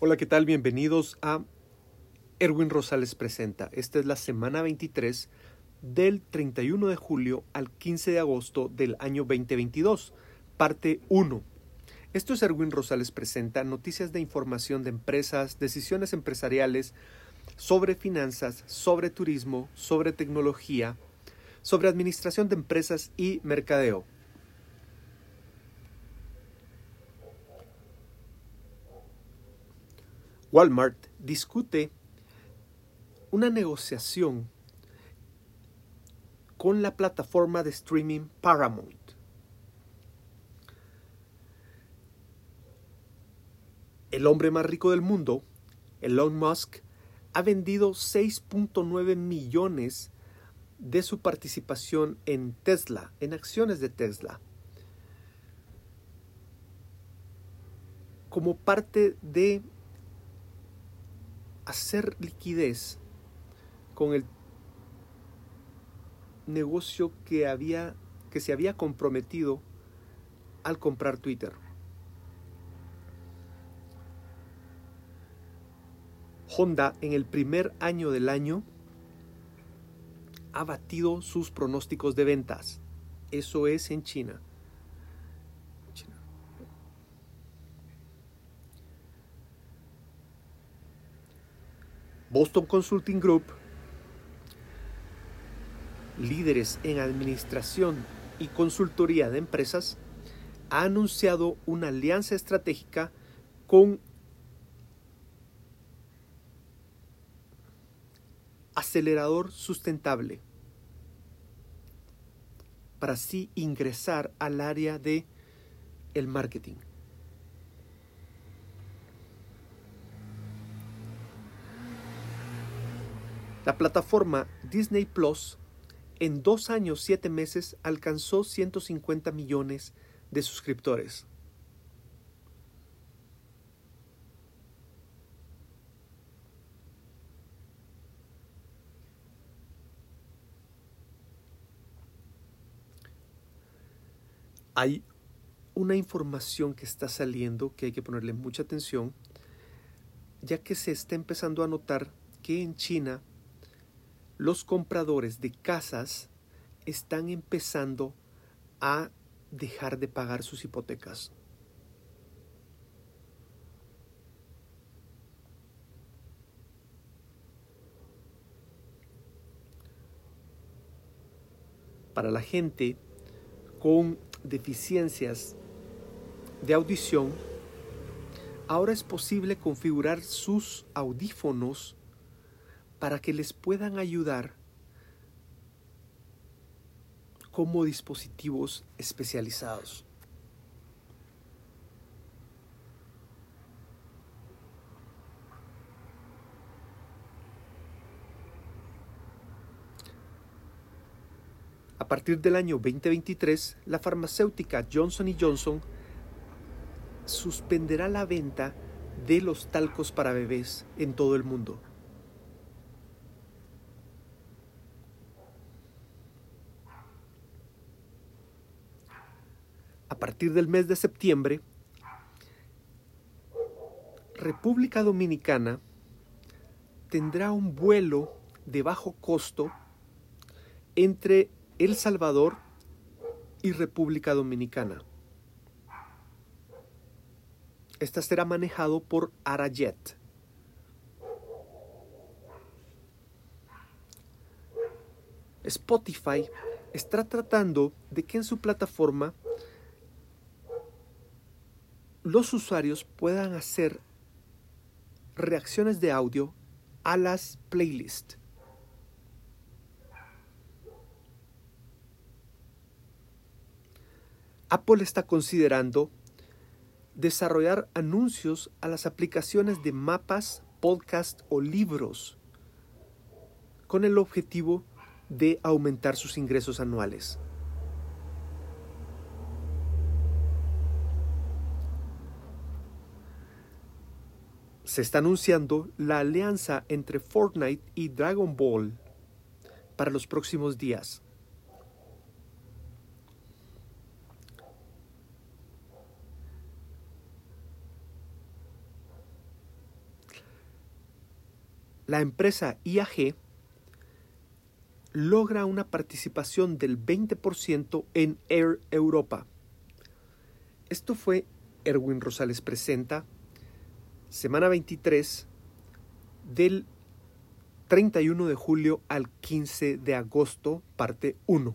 Hola, ¿qué tal? Bienvenidos a Erwin Rosales Presenta. Esta es la semana 23 del 31 de julio al 15 de agosto del año 2022, parte 1. Esto es Erwin Rosales Presenta, noticias de información de empresas, decisiones empresariales, sobre finanzas, sobre turismo, sobre tecnología, sobre administración de empresas y mercadeo. Walmart discute una negociación con la plataforma de streaming Paramount. El hombre más rico del mundo, Elon Musk, ha vendido 6.9 millones de su participación en Tesla, en acciones de Tesla, como parte de hacer liquidez con el negocio que había que se había comprometido al comprar Twitter. Honda en el primer año del año ha batido sus pronósticos de ventas. Eso es en China. Boston Consulting Group, líderes en administración y consultoría de empresas, ha anunciado una alianza estratégica con acelerador sustentable para así ingresar al área de el marketing. La plataforma Disney Plus en dos años siete meses alcanzó 150 millones de suscriptores. Hay una información que está saliendo que hay que ponerle mucha atención, ya que se está empezando a notar que en China los compradores de casas están empezando a dejar de pagar sus hipotecas. Para la gente con deficiencias de audición, ahora es posible configurar sus audífonos para que les puedan ayudar como dispositivos especializados. A partir del año 2023, la farmacéutica Johnson Johnson suspenderá la venta de los talcos para bebés en todo el mundo. A partir del mes de septiembre, República Dominicana tendrá un vuelo de bajo costo entre El Salvador y República Dominicana. Esta será manejado por Arajet. Spotify está tratando de que en su plataforma los usuarios puedan hacer reacciones de audio a las playlists. Apple está considerando desarrollar anuncios a las aplicaciones de mapas, podcast o libros con el objetivo de aumentar sus ingresos anuales. Se está anunciando la alianza entre Fortnite y Dragon Ball para los próximos días. la empresa IAG logra una participación del 20% en Air Europa. Esto fue Erwin Rosales Presenta, semana 23 del 31 de julio al 15 de agosto, parte 1.